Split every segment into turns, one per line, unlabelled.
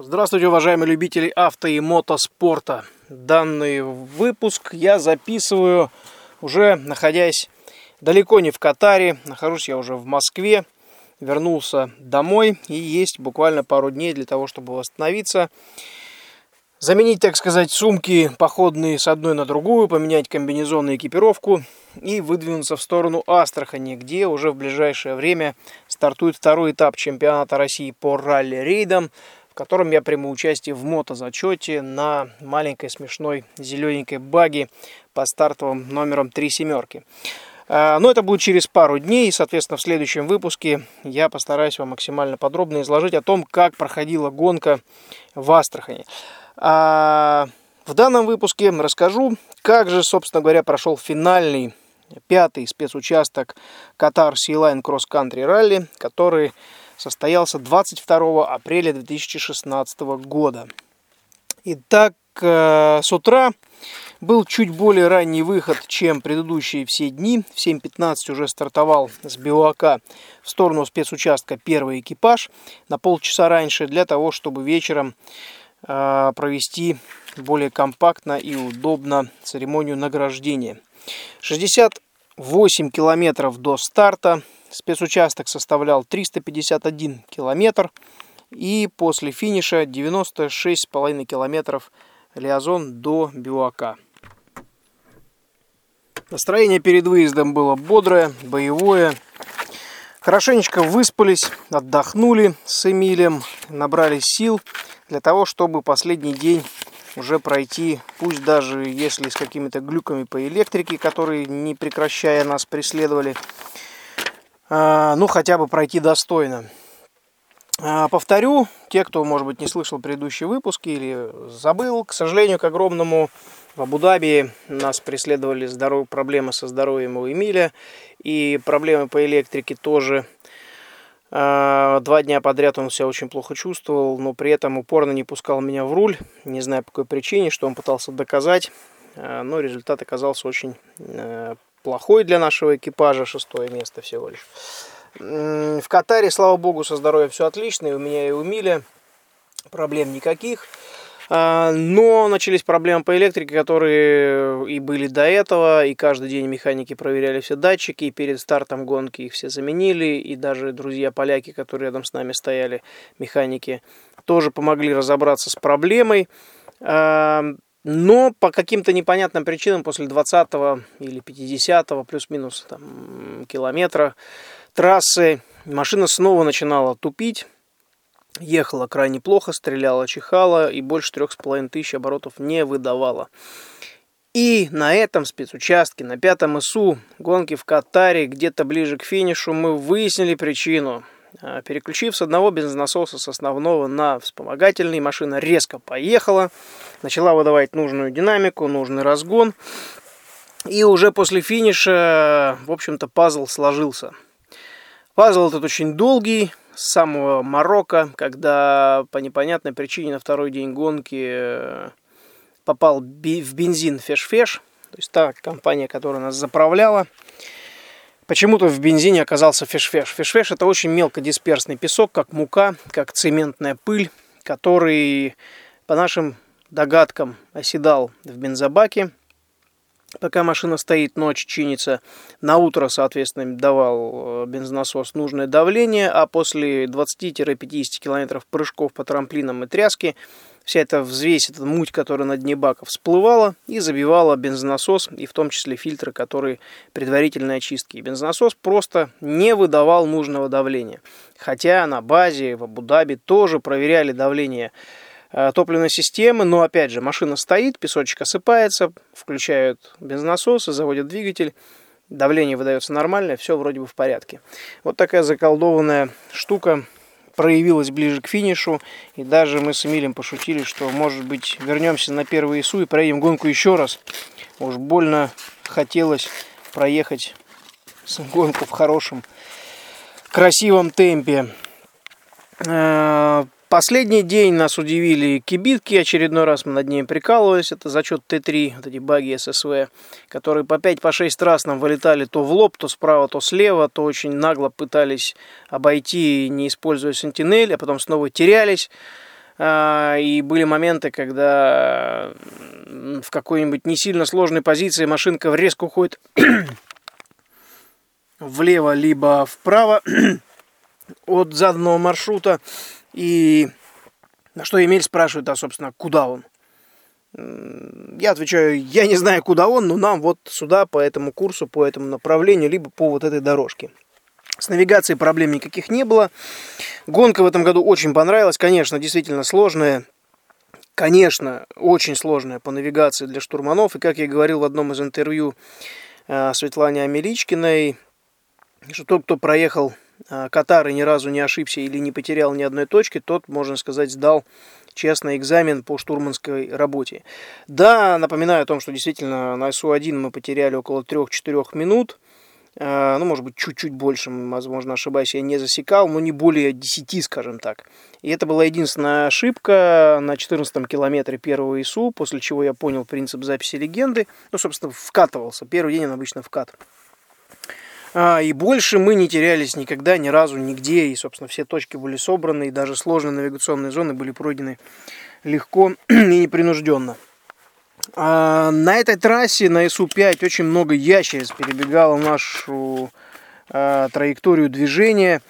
Здравствуйте, уважаемые любители авто и мотоспорта. Данный выпуск я записываю уже находясь далеко не в Катаре. Нахожусь я уже в Москве. Вернулся домой и есть буквально пару дней для того, чтобы восстановиться. Заменить, так сказать, сумки походные с одной на другую, поменять комбинезон и экипировку и выдвинуться в сторону Астрахани, где уже в ближайшее время стартует второй этап чемпионата России по ралли-рейдам – котором я приму участие в мотозачете на маленькой смешной зелененькой баге по стартовым номером 3 семерки. А, но это будет через пару дней, и, соответственно, в следующем выпуске я постараюсь вам максимально подробно изложить о том, как проходила гонка в Астрахани. А, в данном выпуске расскажу, как же, собственно говоря, прошел финальный пятый спецучасток Катар Sea Cross Country Rally, который состоялся 22 апреля 2016 года. Итак, э, с утра был чуть более ранний выход, чем предыдущие все дни. В 7.15 уже стартовал с Биоака в сторону спецучастка первый экипаж на полчаса раньше для того, чтобы вечером э, провести более компактно и удобно церемонию награждения. 68 километров до старта Спецучасток составлял 351 километр. И после финиша 96,5 километров Лиазон до Бюака. Настроение перед выездом было бодрое, боевое. Хорошенечко выспались, отдохнули с Эмилем, набрали сил для того, чтобы последний день уже пройти, пусть даже если с какими-то глюками по электрике, которые не прекращая нас преследовали, ну, хотя бы пройти достойно. А, повторю, те, кто, может быть, не слышал предыдущие выпуски или забыл, к сожалению, к огромному, в Абу-Даби нас преследовали здоров... проблемы со здоровьем у Эмиля, и проблемы по электрике тоже. А, два дня подряд он себя очень плохо чувствовал, но при этом упорно не пускал меня в руль. Не знаю по какой причине, что он пытался доказать, но результат оказался очень плохой для нашего экипажа, шестое место всего лишь. В Катаре, слава богу, со здоровьем все отлично, и у меня и у Миля проблем никаких. А, но начались проблемы по электрике, которые и были до этого, и каждый день механики проверяли все датчики, и перед стартом гонки их все заменили, и даже друзья-поляки, которые рядом с нами стояли, механики, тоже помогли разобраться с проблемой. Но по каким-то непонятным причинам после 20 или 50 плюс-минус там, километра трассы машина снова начинала тупить. Ехала крайне плохо, стреляла, чихала и больше трех с половиной тысяч оборотов не выдавала. И на этом спецучастке, на пятом ИСУ гонки в Катаре, где-то ближе к финишу, мы выяснили причину – переключив с одного бензонасоса с основного на вспомогательный, машина резко поехала, начала выдавать нужную динамику, нужный разгон. И уже после финиша, в общем-то, пазл сложился. Пазл этот очень долгий, с самого Марокко, когда по непонятной причине на второй день гонки э, попал в бензин Феш-Феш, то есть та компания, которая нас заправляла. Почему-то в бензине оказался фешфеш. Фешфеш это очень мелкодисперсный песок, как мука, как цементная пыль, который, по нашим догадкам, оседал в бензобаке, пока машина стоит, ночь чинится. На утро, соответственно, давал э, бензонасос нужное давление, а после 20-50 километров прыжков по трамплинам и тряски вся эта взвесь, эта муть, которая на дне бака всплывала и забивала бензонасос, и в том числе фильтры, которые предварительной очистки. И бензонасос просто не выдавал нужного давления. Хотя на базе в Абу-Даби тоже проверяли давление топливной системы, но опять же машина стоит, песочек осыпается, включают бензонасос и заводят двигатель, давление выдается нормальное, все вроде бы в порядке. Вот такая заколдованная штука проявилась ближе к финишу. И даже мы с Эмилем пошутили, что, может быть, вернемся на первый ИСУ и проедем гонку еще раз. Уж больно хотелось проехать гонку в хорошем, красивом темпе. Последний день нас удивили кибитки, очередной раз мы над ними прикалывались, это зачет Т3, вот эти баги ССВ, которые по 5-6 по раз нам вылетали то в лоб, то справа, то слева, то очень нагло пытались обойти, не используя сентинель, а потом снова терялись. А, и были моменты, когда в какой-нибудь не сильно сложной позиции машинка резко уходит влево, либо вправо от заданного маршрута. И на что Эмиль спрашивает, а, собственно, куда он? Я отвечаю, я не знаю, куда он, но нам вот сюда, по этому курсу, по этому направлению, либо по вот этой дорожке. С навигацией проблем никаких не было. Гонка в этом году очень понравилась. Конечно, действительно сложная. Конечно, очень сложная по навигации для штурманов. И как я говорил в одном из интервью э, Светлане Амеличкиной, что тот, кто проехал Катар и ни разу не ошибся или не потерял ни одной точки, тот, можно сказать, сдал честный экзамен по штурманской работе. Да, напоминаю о том, что действительно на СУ-1 мы потеряли около 3-4 минут. Э, ну, может быть, чуть-чуть больше, возможно, ошибаюсь, я не засекал, но не более 10, скажем так. И это была единственная ошибка на 14 километре первого ИСУ, после чего я понял принцип записи легенды. Ну, собственно, вкатывался. Первый день он обычно вкат. А, и больше мы не терялись никогда, ни разу, нигде. И, собственно, все точки были собраны, и даже сложные навигационные зоны были пройдены легко и непринужденно. А на этой трассе, на СУ-5, очень много ящериц перебегало нашу а, траекторию движения.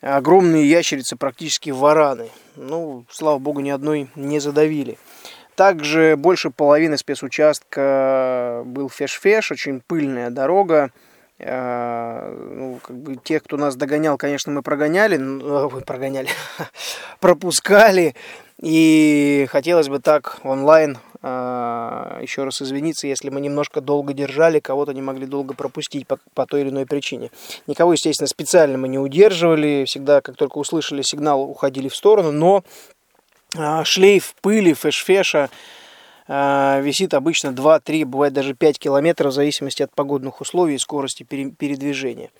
Огромные ящерицы, практически вараны. Ну, слава богу, ни одной не задавили. Также больше половины спецучастка был феш-феш, очень пыльная дорога. А, ну, как бы тех, кто нас догонял, конечно, мы прогоняли, ну, прогоняли, пропускали. И хотелось бы так онлайн а, еще раз извиниться, если мы немножко долго держали, кого-то не могли долго пропустить по, по той или иной причине. Никого, естественно, специально мы не удерживали, всегда, как только услышали сигнал, уходили в сторону, но шлейф пыли, фэш-феша а, висит обычно 2-3, бывает даже 5 километров, в зависимости от погодных условий и скорости передвижения.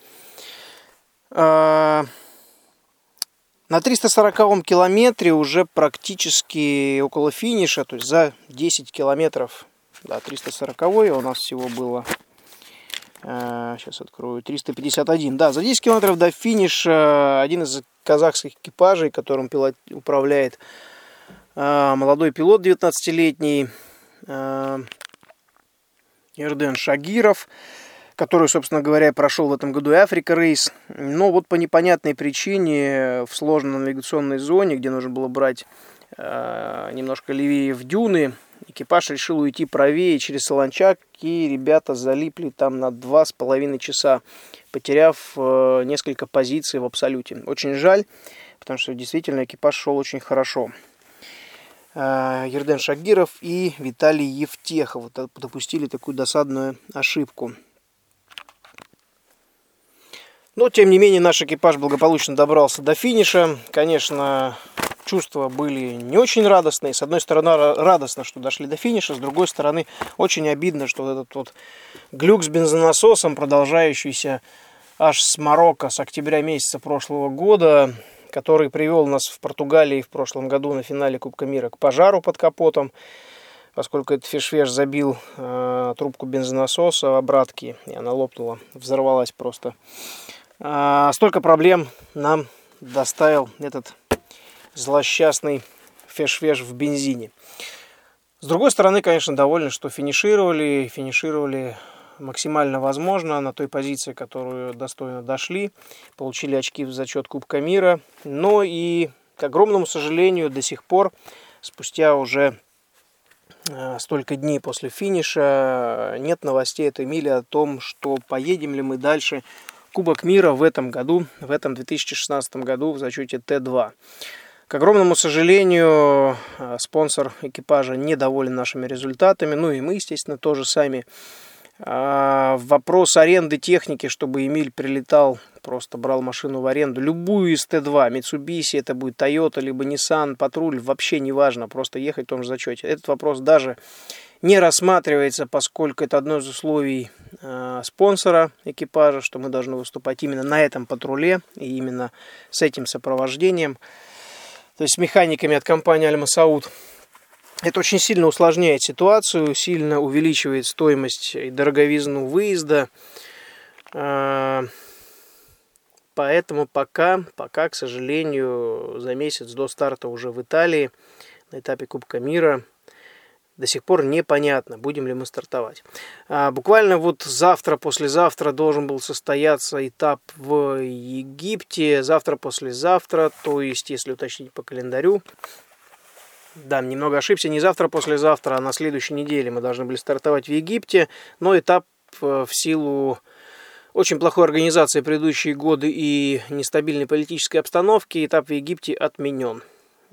На 340 километре уже практически около финиша, то есть за 10 километров, да, 340 у нас всего было, э, сейчас открою, 351, да, за 10 километров до финиша один из казахских экипажей, которым пилот, управляет э, молодой пилот 19-летний, э, Ерден Шагиров, который, собственно говоря, прошел в этом году и Африка Рейс. Но вот по непонятной причине в сложной навигационной зоне, где нужно было брать э, немножко левее в дюны, экипаж решил уйти правее через Солончак, и ребята залипли там на два с половиной часа, потеряв э, несколько позиций в абсолюте. Очень жаль, потому что действительно экипаж шел очень хорошо. Э, Ерден Шагиров и Виталий Евтехов допустили такую досадную ошибку. Но, тем не менее, наш экипаж благополучно добрался до финиша. Конечно, чувства были не очень радостные. С одной стороны, радостно, что дошли до финиша. С другой стороны, очень обидно, что этот вот глюк с бензонасосом, продолжающийся аж с Марокко, с октября месяца прошлого года, который привел нас в Португалии в прошлом году на финале Кубка мира к пожару под капотом, поскольку этот фишвеш забил э, трубку бензонасоса в обратке, и она лопнула, взорвалась просто. А, столько проблем нам доставил этот злосчастный феш-феш в бензине. С другой стороны, конечно, довольны, что финишировали, финишировали максимально возможно на той позиции, которую достойно дошли, получили очки в зачет Кубка мира, но и, к огромному сожалению, до сих пор, спустя уже а, столько дней после финиша, нет новостей от Эмили о том, что поедем ли мы дальше Кубок мира в этом году, в этом 2016 году в зачете Т2. К огромному сожалению, э, спонсор экипажа недоволен нашими результатами, ну и мы, естественно, тоже сами. А, вопрос аренды техники, чтобы Эмиль прилетал, просто брал машину в аренду, любую из Т2, Mitsubishi, это будет Toyota, либо Nissan, патруль, вообще не важно, просто ехать в том же зачете. Этот вопрос даже не рассматривается, поскольку это одно из условий э, спонсора экипажа, что мы должны выступать именно на этом патруле и именно с этим сопровождением, то есть с механиками от компании Альмасауд. Это очень сильно усложняет ситуацию, сильно увеличивает стоимость и дороговизну выезда. Э, поэтому пока, пока, к сожалению, за месяц до старта уже в Италии на этапе Кубка мира до сих пор непонятно, будем ли мы стартовать. А, буквально вот завтра, послезавтра должен был состояться этап в Египте, завтра, послезавтра, то есть, если уточнить по календарю, да, немного ошибся, не завтра, послезавтра, а на следующей неделе мы должны были стартовать в Египте, но этап э, в силу очень плохой организации предыдущие годы и нестабильной политической обстановки, этап в Египте отменен.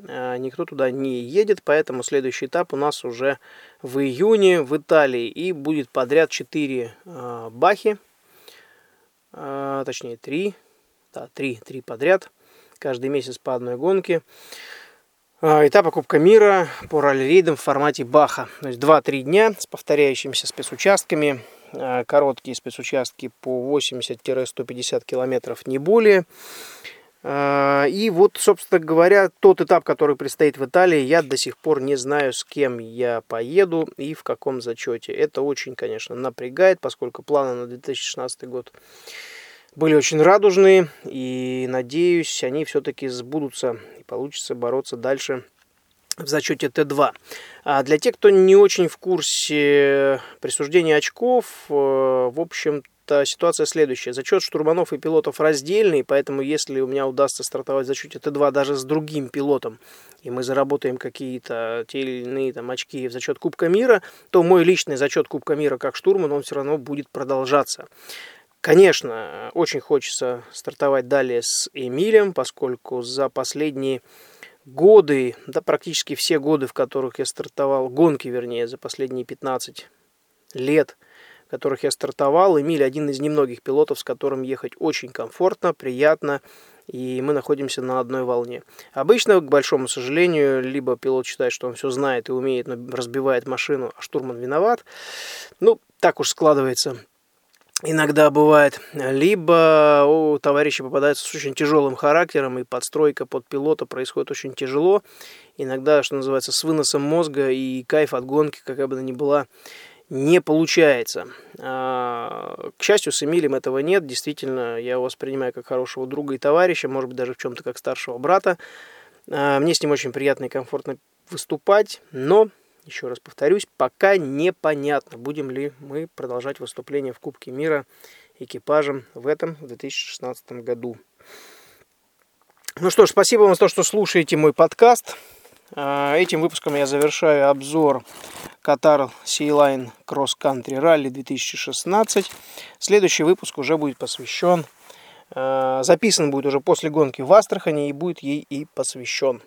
Э, никто туда не едет, поэтому следующий этап у нас уже в июне в Италии. И будет подряд 4 э, бахи, точнее 3, да, 3, 3 подряд, каждый месяц по одной гонке. Этапа Кубка мира по ралли-рейдам в формате Баха. То есть 2-3 дня с повторяющимися спецучастками. Короткие спецучастки по 80-150 километров, не более. А, и вот, собственно говоря, тот этап, который предстоит в Италии, я до сих пор не знаю, с кем я поеду и в каком зачете. Это очень, конечно, напрягает, поскольку планы на 2016 год были очень радужные, и надеюсь, они все-таки сбудутся и получится бороться дальше в зачете Т2. А для тех, кто не очень в курсе присуждения очков, э, в общем что ситуация следующая. Зачет штурманов и пилотов раздельный, поэтому если у меня удастся стартовать в зачете Т2 даже с другим пилотом, и мы заработаем какие-то те или иные там, очки в зачет Кубка мира, то мой личный зачет Кубка мира как штурман, он все равно будет продолжаться. Конечно, очень хочется стартовать далее с Эмилем, поскольку за последние годы, да практически все годы, в которых я стартовал, гонки вернее, за последние 15 лет – которых я стартовал. Эмиль один из немногих пилотов, с которым ехать очень комфортно, приятно, и мы находимся на одной волне. Обычно, к большому сожалению, либо пилот считает, что он все знает и умеет, но разбивает машину, а штурман виноват. Ну, так уж складывается. Иногда бывает. Либо у товарища попадается с очень тяжелым характером, и подстройка под пилота происходит очень тяжело. Иногда, что называется, с выносом мозга и кайф от гонки, какая бы она ни была, не получается. А, к счастью, с Эмилем этого нет. Действительно, я его воспринимаю как хорошего друга и товарища, может быть, даже в чем-то как старшего брата. А, мне с ним очень приятно и комфортно выступать, но, еще раз повторюсь, пока непонятно, будем ли мы продолжать выступление в Кубке мира экипажем в этом, в 2016 году. Ну что ж, спасибо вам за то, что слушаете мой подкаст. А, этим выпуском я завершаю обзор Катар Sea Cross Country Rally 2016. Следующий выпуск уже будет посвящен, а, записан будет уже после гонки в Астрахани и будет ей и посвящен.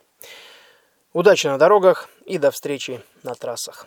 Удачи на дорогах и до встречи на трассах.